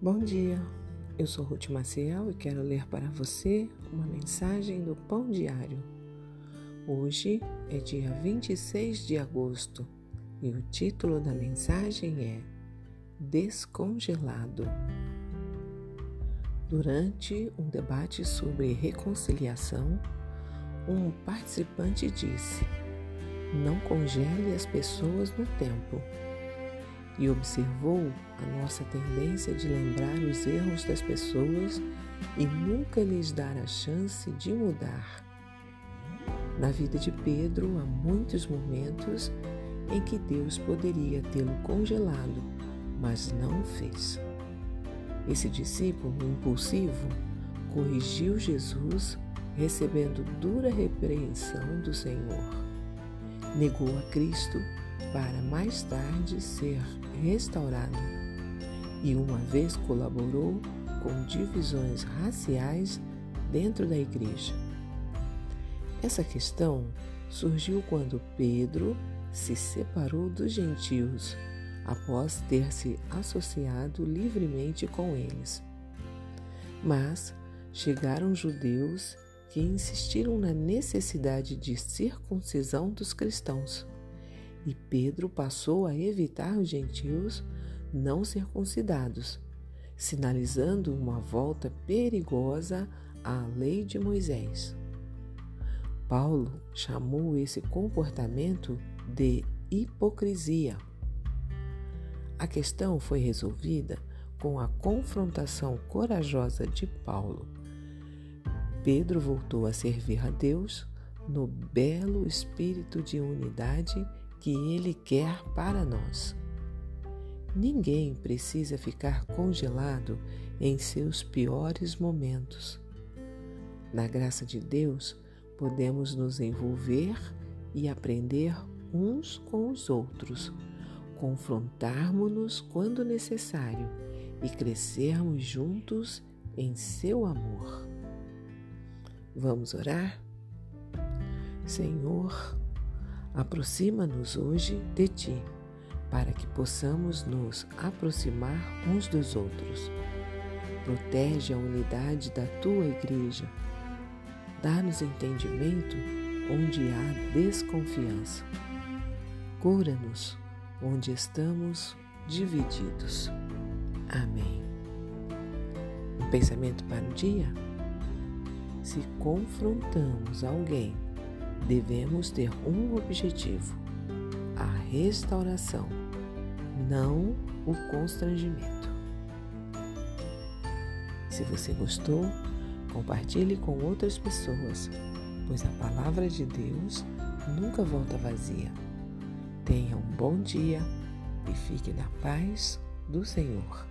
Bom dia, eu sou Ruth Maciel e quero ler para você uma mensagem do Pão Diário. Hoje é dia 26 de agosto e o título da mensagem é Descongelado. Durante um debate sobre reconciliação, um participante disse: Não congele as pessoas no tempo e observou a nossa tendência de lembrar os erros das pessoas e nunca lhes dar a chance de mudar. Na vida de Pedro, há muitos momentos em que Deus poderia tê-lo congelado, mas não o fez. Esse discípulo impulsivo corrigiu Jesus, recebendo dura repreensão do Senhor. Negou a Cristo para mais tarde ser restaurado e uma vez colaborou com divisões raciais dentro da igreja. Essa questão surgiu quando Pedro se separou dos gentios após ter se associado livremente com eles. Mas chegaram judeus que insistiram na necessidade de circuncisão dos cristãos e Pedro passou a evitar os gentios não circuncidados, sinalizando uma volta perigosa à lei de Moisés. Paulo chamou esse comportamento de hipocrisia. A questão foi resolvida com a confrontação corajosa de Paulo. Pedro voltou a servir a Deus no belo espírito de unidade que Ele quer para nós. Ninguém precisa ficar congelado em seus piores momentos. Na graça de Deus, podemos nos envolver e aprender uns com os outros, confrontarmos-nos quando necessário e crescermos juntos em seu amor. Vamos orar? Senhor, Aproxima-nos hoje de Ti, para que possamos nos aproximar uns dos outros. Protege a unidade da Tua Igreja. Dá-nos entendimento onde há desconfiança. Cura-nos onde estamos divididos. Amém. Um pensamento para o dia? Se confrontamos alguém devemos ter um objetivo: a restauração, não o constrangimento. Se você gostou, compartilhe com outras pessoas, pois a palavra de Deus nunca volta vazia. Tenha um bom dia e fique na paz do Senhor.